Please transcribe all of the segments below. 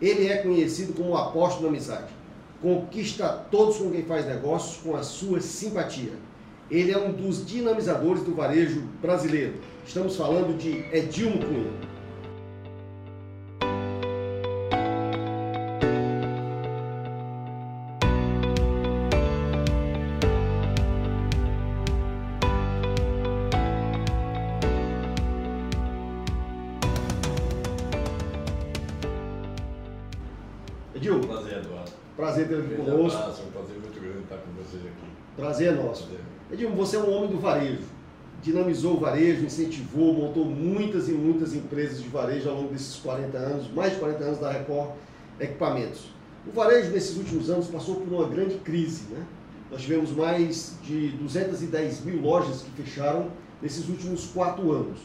Ele é conhecido como o apóstolo da amizade. Conquista todos com quem faz negócios com a sua simpatia. Ele é um dos dinamizadores do varejo brasileiro. Estamos falando de Edilmo Cunha. Prazer, Eduardo. prazer ter aqui Grande conosco. abraço, é um prazer muito grande estar com vocês aqui. Prazer é nosso. Prazer. Edilmo, você é um homem do varejo. Dinamizou o varejo, incentivou, montou muitas e muitas empresas de varejo ao longo desses 40 anos, mais de 40 anos da Record Equipamentos. O varejo, nesses últimos anos, passou por uma grande crise. Né? Nós tivemos mais de 210 mil lojas que fecharam nesses últimos quatro anos.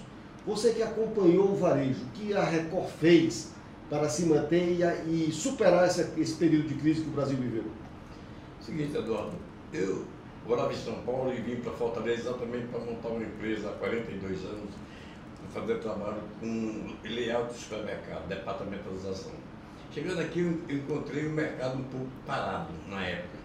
Você que acompanhou o varejo, o que a Record fez para se manter e, e superar essa- esse período de crise que o Brasil viveu? Seguinte, Eduardo, eu morava em São Paulo e vim para Fortaleza exatamente para montar uma empresa há 42 anos, para fazer trabalho com layout de supermercado, departamentalização. Chegando aqui, eu encontrei o mercado um pouco parado na época.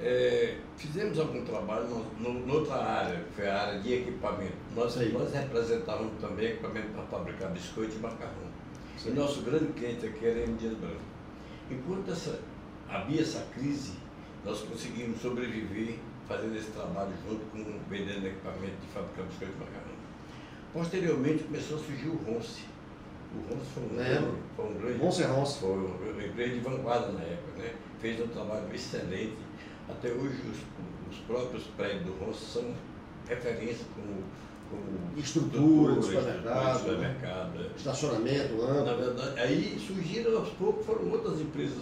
É, fizemos algum trabalho no, no, noutra área, que foi a área de equipamento. Nós, nós representávamos também equipamento para fabricar biscoito e macarrão. Sei. E nosso grande cliente aqui era a M. Dias Branco. Enquanto essa, havia essa crise, nós conseguimos sobreviver fazendo esse trabalho junto com vendendo equipamento de fabricar biscoito e macarrão. Posteriormente começou a surgir o Ronce. O Ronce foi um grande, foi um grande Ronce é Ronce. foi uma empresa de vanguarda na época, né? Fez um trabalho excelente. Até hoje os, os próprios prédios do Ronce são referência como, como Estrutura de estrutura, supermercado, de supermercado. é. Estacionamento, Na lâmpada. verdade, aí surgiram aos poucos, foram outras empresas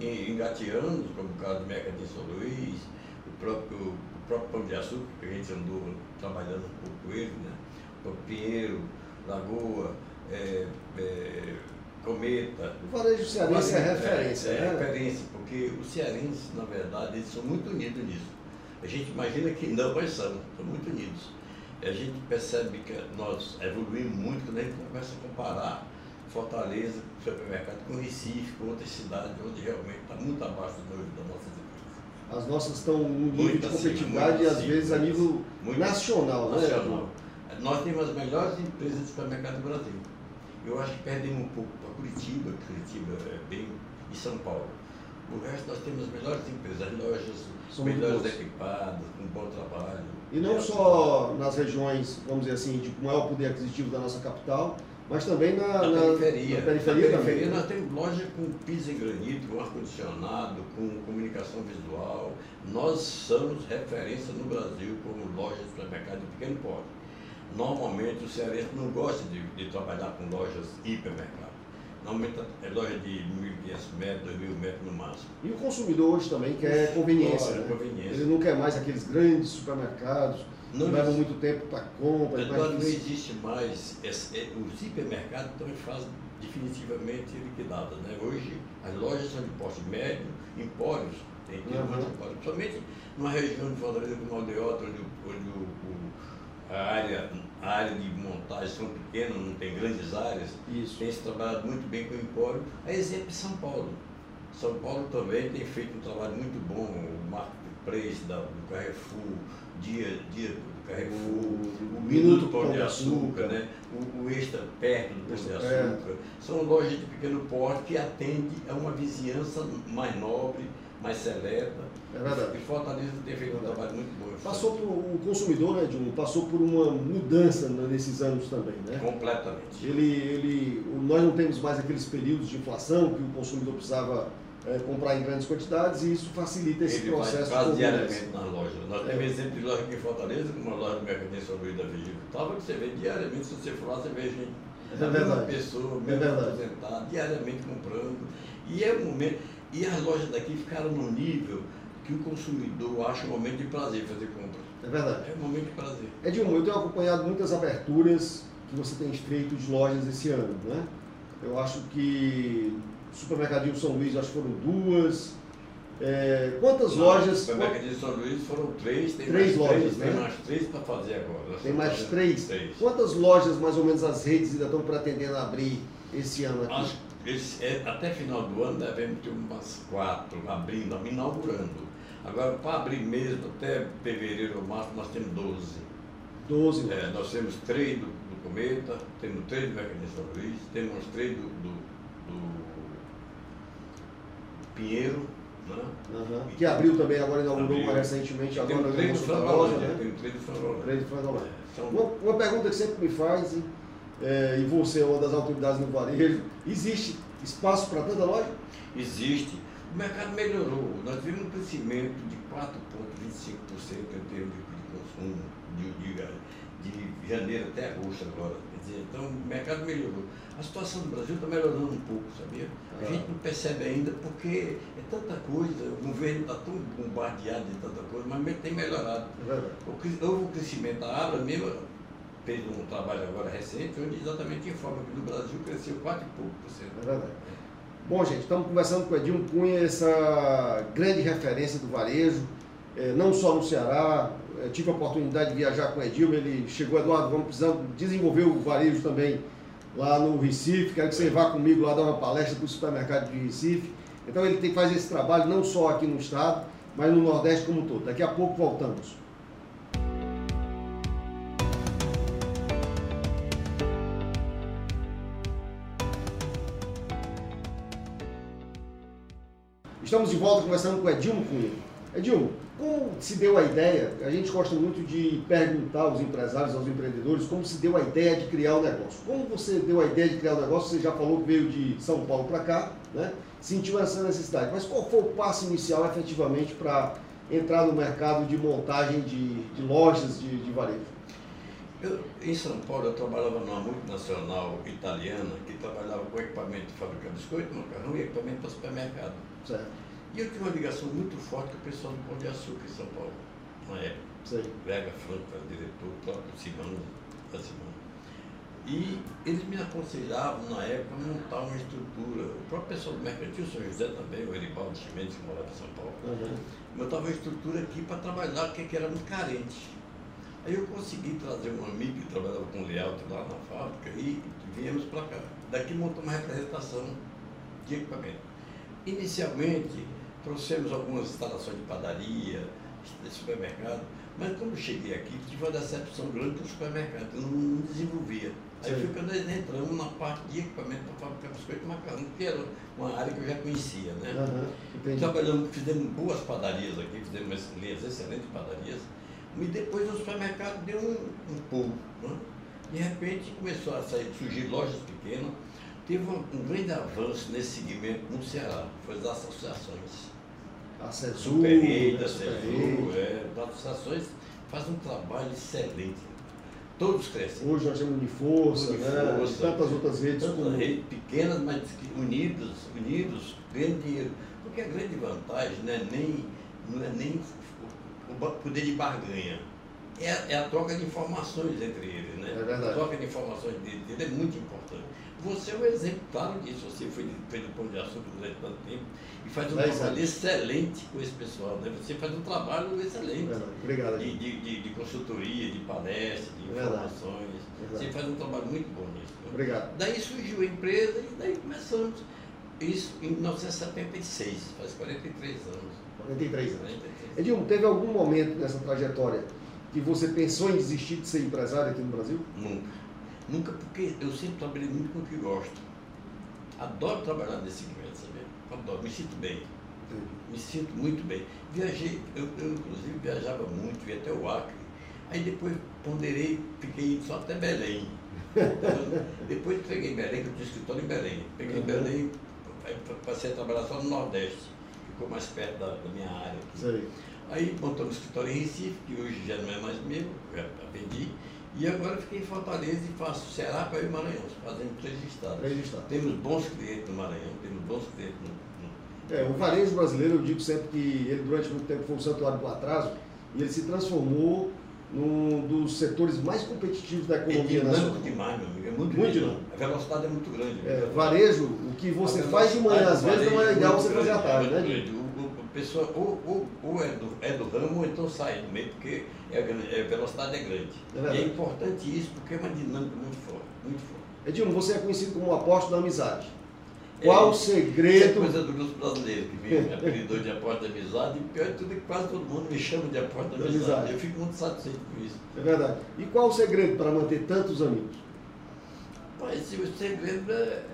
en- engateando, como o caso do Mercadinho São Luís, o próprio, o próprio Pão de Açúcar, que a gente andou trabalhando um pouco com ele, né? O Pinheiro, Lagoa, é, é, Cometa. O varejo cearense é É, referência, é, né? referência, porque os cearenses, na verdade, eles são muito unidos nisso. A gente imagina que não, mas são, são muito unidos. A gente percebe que nós evoluímos muito quando a gente começa a comparar Fortaleza, supermercado, com Recife, com outras cidades, onde realmente está muito abaixo do nível das nossas empresas. As nossas estão num nível Muito de competitividade às vezes a nível Muito nacional, né? nacional. Nós temos as melhores empresas de supermercado do Brasil. Eu acho que perdemos um pouco para Curitiba, Curitiba é bem, e São Paulo. O resto nós temos as melhores empresas, as lojas São melhores equipadas, com bom trabalho. E não só nas regiões, vamos dizer assim, de maior poder aquisitivo da nossa capital, mas também na, Na, na- periferia. na periferia Na também. periferia né? nós temos loja com piso em granito, com ar-condicionado, com comunicação visual. Nós somos referência no Brasil como loja de supermercado de pequeno porte. Normalmente o cearense não gosta de, de trabalhar com lojas hipermercado. Normalmente é loja de 1.500 metros, 2.000 metros no máximo. E o consumidor hoje também quer conveniência. Olha, né? conveniência. Ele não quer mais aqueles grandes supermercados que Não levam existe. muito tempo para compra. Mais não existe mais. esse- é, os hipermercados estão em fase definitivamente liquidada. Né? Hoje as lojas são de porte médio, empórios, tem tem Uhum. empórios, principalmente numa região de Fortaleza como Aldeota, onde, o- onde o, o- a, área, a área de montagem são pequenas, não tem grandes áreas, Isso. tem se trabalhado muito bem com o empório. A exemplo de São Paulo. São Paulo também tem feito um trabalho muito bom, o marketplace da, do Carrefour, dia, dia do Carrefour, O o Minuto Pão de Açúcar, né? o, o Extra perto do Pão de Açúcar. São lojas de pequeno porte que atendem a uma vizinhança mais nobre, mais seleta. É verdade. E Fortaleza tem feito um Verdade. trabalho muito bom. Passou por, o consumidor, né, Dilma, passou por uma mudança nesses anos também, né? Completamente. Ele, ele, nós não temos mais aqueles períodos de inflação que o consumidor precisava eh, comprar em grandes quantidades e isso facilita esse Ele vai processo quase de convivência. diariamente nas lojas. Nós É. temos exemplo de loja aqui em Fortaleza, como uma loja Mercadinho São Luís da Vigília Tava que você vê diariamente, se você for lá, você vê gente, É a mesma verdade. pessoa, É mesmo verdade. aposentada, diariamente comprando. E é um momento. E as lojas daqui ficaram num nível que o consumidor acha um momento de prazer fazer compra. É verdade. É um momento de prazer. Edilma, eu tenho acompanhado muitas aberturas que você tem feito de lojas esse ano, né? Eu acho que Supermercadinho São Luís, acho que foram duas. É, quantas lojas? No Mercadinho São Luís foram três, tem Três mais lojas, três, né? tem mais três para fazer agora. Tem mais três. Três. Quantas lojas, mais ou menos, as redes ainda estão pretendendo abrir esse ano aqui? Acho, esse, é, até final do ano devemos ter umas quatro abrindo, inaugurando. Agora, para abrir mesmo, até fevereiro ou março, nós temos 12. 12 é, Nós temos três do, do Cometa, temos três do Mecanismo São Luís, temos três do, do, do Pinheiro, né? Uhum. Que abriu também, agora inaugurou abriu. recentemente, agora tem três do Frangolândia, né? tem três do Frangolândia. É, uma, uma pergunta que sempre me fazem, é, e você é uma das autoridades no varejo, existe espaço para tanta loja? Existe. O mercado melhorou. Nós tivemos um crescimento de 4,25% em termos de consumo de, de, de janeiro até agosto agora. Dizer, então o mercado melhorou. A situação do Brasil está melhorando um pouco, sabia? A Ah. gente não percebe ainda porque é tanta coisa, o governo está tão bombardeado de tanta coisa, mas tem melhorado. É. O Houve um crescimento, a Abra mesmo fez um trabalho agora recente, onde exatamente informa que no Brasil cresceu 4 e pouco por cento. É verdade. Bom, gente, estamos conversando com o Edilmo Cunha, essa grande referência do varejo, eh, não só no Ceará. eh, tive a oportunidade de viajar com o Edilmo, ele chegou, Eduardo, vamos precisar desenvolver o varejo também lá no Recife. Quero que você vá comigo lá dar uma palestra para o supermercado de Recife. Então ele tem fazer esse trabalho não só aqui no estado, mas no Nordeste como um todo. Daqui a pouco voltamos. Estamos de volta conversando com Edilmo Cunha. Edilmo, como se deu a ideia? A gente gosta muito de perguntar aos empresários, aos empreendedores, como se deu a ideia de criar o negócio. Como você deu a ideia de criar o negócio? Você já falou que veio de São Paulo para cá, né? sentiu essa necessidade. Mas qual foi o passo inicial efetivamente para entrar no mercado de montagem de, de lojas de, de varejo? Eu, em São Paulo, eu trabalhava numa multinacional italiana que trabalhava com equipamento de fabricar biscoito, macarrão e equipamento para supermercado. Certo, E eu tive uma ligação muito forte com o pessoal do Pão de Açúcar em São Paulo, na época. sei. Vega Franco era diretor, o próprio Simão, da Simão. E eles me aconselhavam, na época, a montar uma estrutura. O próprio pessoal do mercantil, o São José também, o Eribaldo Chimenez, que morava em São Paulo, Uhum. montava uma estrutura aqui para trabalhar, porque era muito carente. Aí eu consegui trazer um amigo que trabalhava com layout lá na fábrica e viemos para cá. Daqui montamos uma representação de equipamento. Inicialmente, trouxemos algumas instalações de padaria, de supermercado, mas quando cheguei aqui, tive uma decepção grande com o supermercado, eu não, não desenvolvia. Aí Sim. foi quando nós entramos na parte de equipamento para fabricar biscoito e macarrão, que era uma área que eu já conhecia, né? Uhum. Trabalhamos, fizemos boas padarias aqui, fizemos linhas excelentes padarias. E depois o supermercado deu um, um pulo. Né? De repente começou a sair, surgir lojas pequenas. Teve um, um grande avanço nesse segmento no Ceará, foi as associações. A Cesu, né, a Cesu, Rede. é, as associações fazem um trabalho excelente. Todos crescem. Hoje nós temos Uniforça, né? Uniforça. e tantas outras redes Tantas como redes pequenas, mas que unidos, unidos, ganham dinheiro. Porque a grande vantagem não é nem, não é nem o, poder de barganha. É, a- é a troca de informações entre eles, né? É verdade. A troca de informações dele, dele é muito importante. Você é um exemplo claro disso. Você foi, fez o Pão de Açúcar durante tanto tempo e faz um Dez trabalho excelente com esse pessoal. Né? Você faz um trabalho excelente Verdade. Obrigado. de, de, de, de consultoria, de palestra, de É informações. Verdade. Você faz um trabalho muito bom nisso. né? Obrigado. Daí surgiu a empresa e daí começamos. Isso em 1976, faz 43 anos. 43 anos. 43. Edilmo, teve algum momento nessa trajetória que você pensou em desistir de ser empresário aqui no Brasil? Nunca. Nunca, porque eu sempre trabalhei muito com o que gosto. Adoro trabalhar nesse segmento, sabe? Adoro, me sinto bem. Me sinto muito bem. Viajei, eu, eu inclusive viajava muito, ia até o Acre. Aí depois ponderei, fiquei indo só até Belém. depois peguei Belém, que eu tinha escritório em Belém. Peguei Uhum. Belém, passei a trabalhar só no Nordeste, ficou mais perto da, da minha área. aqui. Sei. Aí montamos um escritório em Recife, que hoje já não é mais meu, já vendi. E agora fiquei em Fortaleza e faço Ceará para e Maranhão, fazendo três estados. Três estados. Temos bons clientes no Maranhão, temos bons clientes no, É, o varejo brasileiro, eu digo sempre que ele durante muito tempo foi um santuário do atraso e ele se transformou num dos setores mais competitivos da É economia dinâmico nacional. demais, meu amigo. É muito, Muito dinâmico. A velocidade é muito grande. É, varejo, o que você faz de manhã às vezes não é ideal você fazer à tarde, né? Pessoa ou, ou, ou é, do, é do ramo ou então sai do meio, porque é, é, a velocidade é grande. É e é importante isso porque é uma dinâmica muito forte. Muito forte. Edilmo, você é conhecido como o apóstolo da amizade. Qual é, o segredo? Isso é coisa do grupo brasileiro, que me apelidou de Aposta da Amizade, e pior de tudo é que quase todo mundo me chama de Aposta da Amizade. amizade. Eu fico muito satisfeito com isso. É verdade. E qual o segredo para manter tantos amigos? Mas o segredo é, é,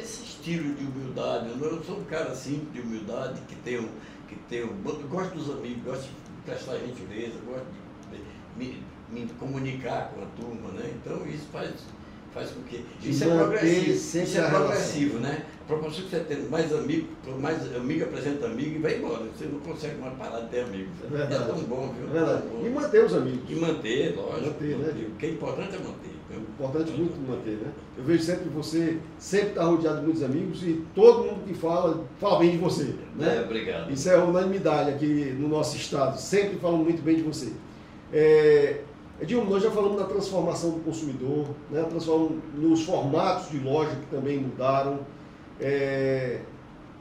esse estilo de humildade. Eu sou um cara simples de humildade, que tem um. Que um gosto dos amigos, gosto de prestar gentileza, gosto de me, me comunicar com a turma, né? Então isso faz faz com que. Isso é progressivo. Isso é progressivo, né? A proporção que você tem mais amigo, mais amigo apresenta amigo e vai embora. Você não consegue mais parar de ter amigos. É, verdade. é tão bom, viu? É verdade. E manter os amigos. E manter, lógico. Manter, né? O que é importante é manter. É importante muito manter, né? Eu vejo sempre que você sempre está rodeado de muitos amigos e todo mundo que fala, fala bem de você. Né? É, obrigado. Isso é unanimidade aqui no nosso estado. Sempre falam muito bem de você. É, Edilmo, nós já falamos da transformação do consumidor, né? nos formatos de loja que também mudaram. É,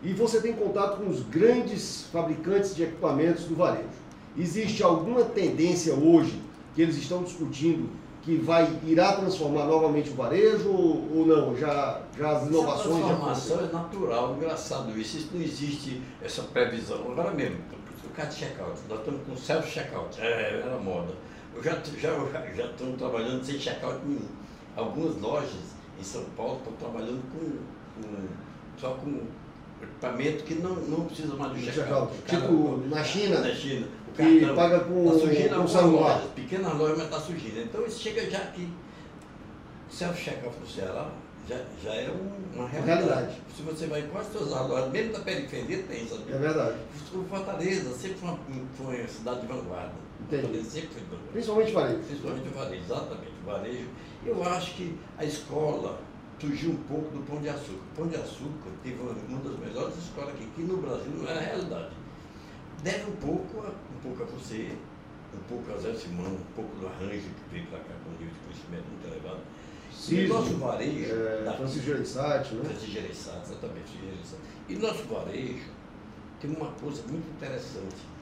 e você tem contato com os grandes fabricantes de equipamentos do varejo. Existe alguma tendência hoje que eles estão discutindo que vai irá transformar novamente o varejo ou, ou não? Já, já as inovações. Essa transformação é natural, engraçado isso. Isso não existe essa previsão. Agora mesmo, o cara de checkout, nós estamos com self-checkout, é, era moda. Eu já já já estou trabalhando sem check-out nenhum. Algumas lojas em São Paulo estão trabalhando com, com só com equipamento que não, não precisa mais do check-out. Check tipo na China? Na China. O que cartão, paga com, tá surgindo com celular. Lojas, pequenas lojas, mas está surgindo. Então isso chega já aqui. Self-checkout no Ceará já, já é uma realidade. realidade. Se você vai em quase todas as lojas, mesmo da periferia tem, sabe? É verdade. O Fortaleza sempre foi uma, foi uma cidade de vanguarda. Entendi. Sempre foi Principalmente varejo. Principalmente o varejo, exatamente. O varejo. Eu acho que a escola fugiu um pouco do Pão de Açúcar. O Pão de Açúcar teve uma, das melhores escolas aqui, que no Brasil não é a realidade. Deve um pouco a, um pouco a você, um pouco a Zé Simão, um pouco do arranjo que veio para cá com um nível de conhecimento muito elevado. Sim, e nosso varejo. É, Francisco Gereissati, né? Francisco Gereissati, exatamente. E nosso varejo tem uma coisa muito interessante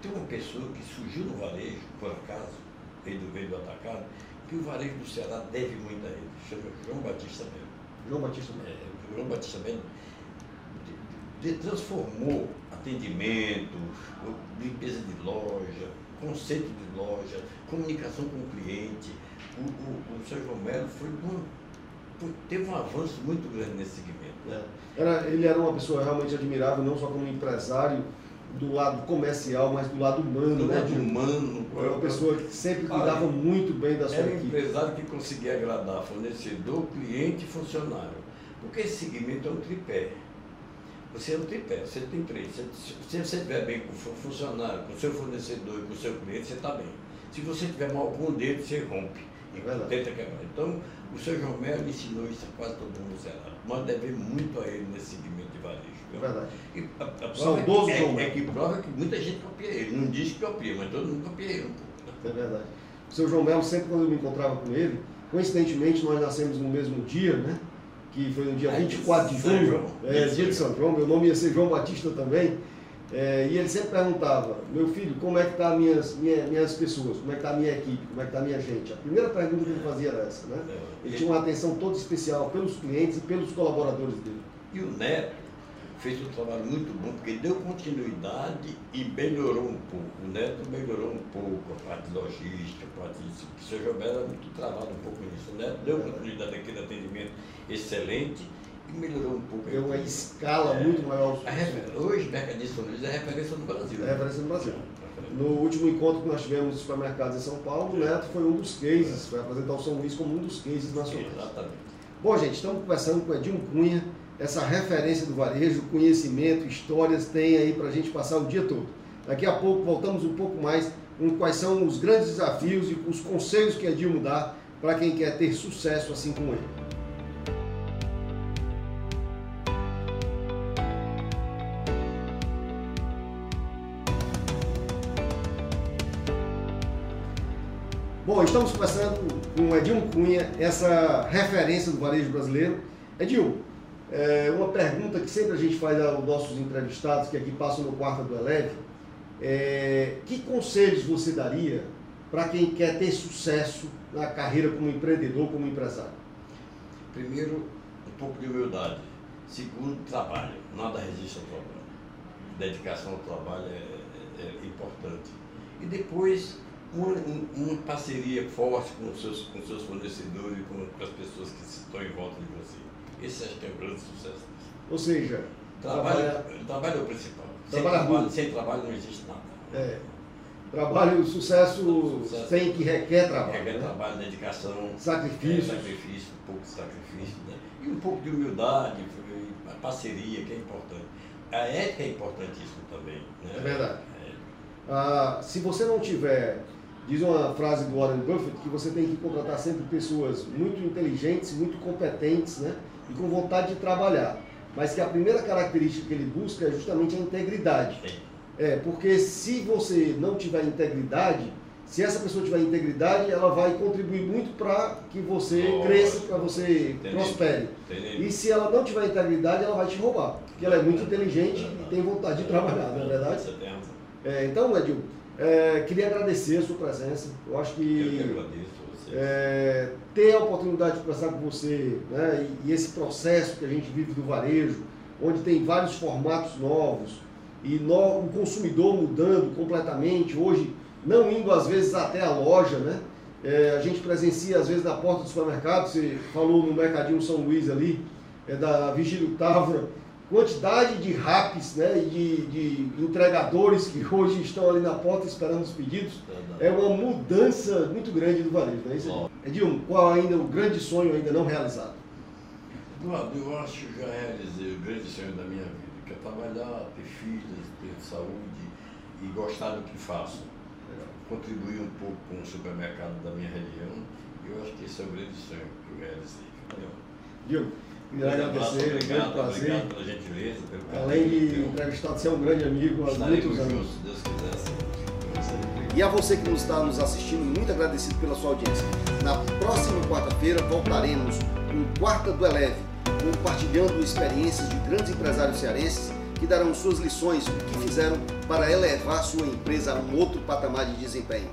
tem uma pessoa que surgiu no varejo, por acaso, veio do, veio do atacado, que o varejo do Ceará deve muito a ele, chama João Batista Melo. João Batista Melo. É, João Batista Melo transformou atendimento, limpeza de loja, conceito de loja, comunicação com o cliente. O, o, o João Melo foi, foi, teve um avanço muito grande nesse segmento. É. Era, ele era uma pessoa realmente admirável, não só como empresário, do lado comercial, mas do lado humano. Do né, lado humano. É uma pessoa que sempre cuidava ah, muito bem da sua era equipe. Era um empresário que conseguia agradar fornecedor, cliente e funcionário. Porque esse segmento é um tripé. Você é um tripé, você tem três. Se você estiver bem com o funcionário, com o seu fornecedor e com o seu cliente, você está bem. Se você tiver mal com um deles, você rompe. E é tenta quebrar. Então, o seu João Melo ensinou isso a quase todo mundo no Nós devemos muito a ele nesse segmento de varejo. É verdade. E a, a Saudoso é, João é, é que prova que muita gente copia ele. Não diz que copia, mas todo mundo copia ele um pouco. É verdade. O seu João Melo, sempre quando eu me encontrava com ele, coincidentemente nós nascemos no mesmo dia, né? Que foi no dia é, 24 de junho, é, dia de São João. Meu nome ia ser João Batista também. É, e ele sempre perguntava, meu filho, como é que estão tá minhas, minha, minhas pessoas, como é que está a minha equipe, como é que está a minha gente? A primeira pergunta que ele fazia era essa, né? É, ele tinha uma atenção toda especial pelos clientes e pelos colaboradores dele. E o Neto fez um trabalho muito bom, porque deu continuidade e melhorou um pouco. O Neto melhorou um pouco a parte logística, a parte disso. O seu Jobé era muito travado um pouco nisso. O Neto deu continuidade àquele atendimento excelente e melhorou um pouco. Deu uma escala é, muito maior. Refer... Hoje, Mercadista São Luís é referência no Brasil. É referência no Brasil. No último encontro que nós tivemos nos supermercados em São Paulo, o Neto foi um dos cases, foi apresentar o São Luís como um dos cases nacionais. Exatamente. Bom, gente, estamos conversando com o Edinho Cunha, essa referência do varejo, conhecimento, histórias, tem aí para a gente passar o dia todo. Daqui a pouco voltamos um pouco mais com quais são os grandes desafios e os conselhos que Edilmo dá para quem quer ter sucesso assim como ele. Bom, estamos conversando com o Edilmo Cunha, essa referência do varejo brasileiro. Edilmo, é uma pergunta que sempre a gente faz aos nossos entrevistados, que aqui passam no quarto do Eleve, é, que conselhos você daria para quem quer ter sucesso na carreira como empreendedor, como empresário? Primeiro, um pouco de humildade. Segundo, trabalho. Nada resiste ao trabalho. Dedicação ao trabalho é, é, é importante. E depois, uma, uma, parceria forte com os seus, com seus fornecedores e com, com, as pessoas que estão em volta de você. Esse acho que é um grande sucesso. Ou seja, trabalho, trabalha... trabalho é o principal. Sem trabalho, sem trabalho não existe nada. É. Trabalho, sucesso, sucesso sem que requer trabalho. Requer né? trabalho, dedicação. Sacrifício. É, sacrifício, um pouco de sacrifício. Né? E um pouco de humildade, parceria, que é importante. A ética é importantíssima também. Né? É verdade. É. Ah, se você não tiver, diz uma frase do Warren Buffett, que você tem que contratar sempre pessoas muito inteligentes, muito competentes, né? E com vontade de trabalhar. Mas que a primeira característica que ele busca é justamente a integridade. É, porque se você não tiver integridade, se essa pessoa tiver integridade, ela vai contribuir muito para que você oh, cresça, para você entendi, prospere. Entendi. E se ela não tiver integridade, ela vai te roubar. Porque ela é muito inteligente e tem vontade de trabalhar, não é verdade? É, então, Edil, é, queria agradecer a sua presença. Eu acho que. Eu que agradeço. É, ter a oportunidade de conversar com você né, e, e, esse processo que a gente vive do varejo, onde tem vários formatos novos e no, o consumidor mudando completamente, hoje não indo às vezes até a loja, né? É, a gente presencia às vezes na porta do supermercado, você falou no Mercadinho São Luís ali, é, da Vigílio Távora, quantidade de raps, né, e de, de, entregadores que hoje estão ali na porta esperando os pedidos, é uma mudança muito grande do varejo, não é isso? Edilmo, qual ainda o grande sonho ainda não realizado? Eduardo, eu acho que já realizei o grande sonho da minha vida, que é trabalhar, ter filhos, ter saúde e gostar do que faço. Contribuir um pouco com o supermercado da minha região, eu acho que esse é o grande sonho que eu realizei. Edilmo, Queria agradecer, obrigado, grande prazer. Obrigado pela gentileza, pelo Além de entrevistado, ser um grande amigo há muitos anos. se Deus quiser. E a você que nos está nos assistindo, muito agradecido pela sua audiência. Na próxima quarta-feira voltaremos com Quarta do Eleve, compartilhando experiências de grandes empresários cearenses que darão suas lições, o que fizeram para elevar sua empresa a um outro patamar de desempenho.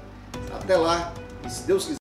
Até lá, e se Deus quiser.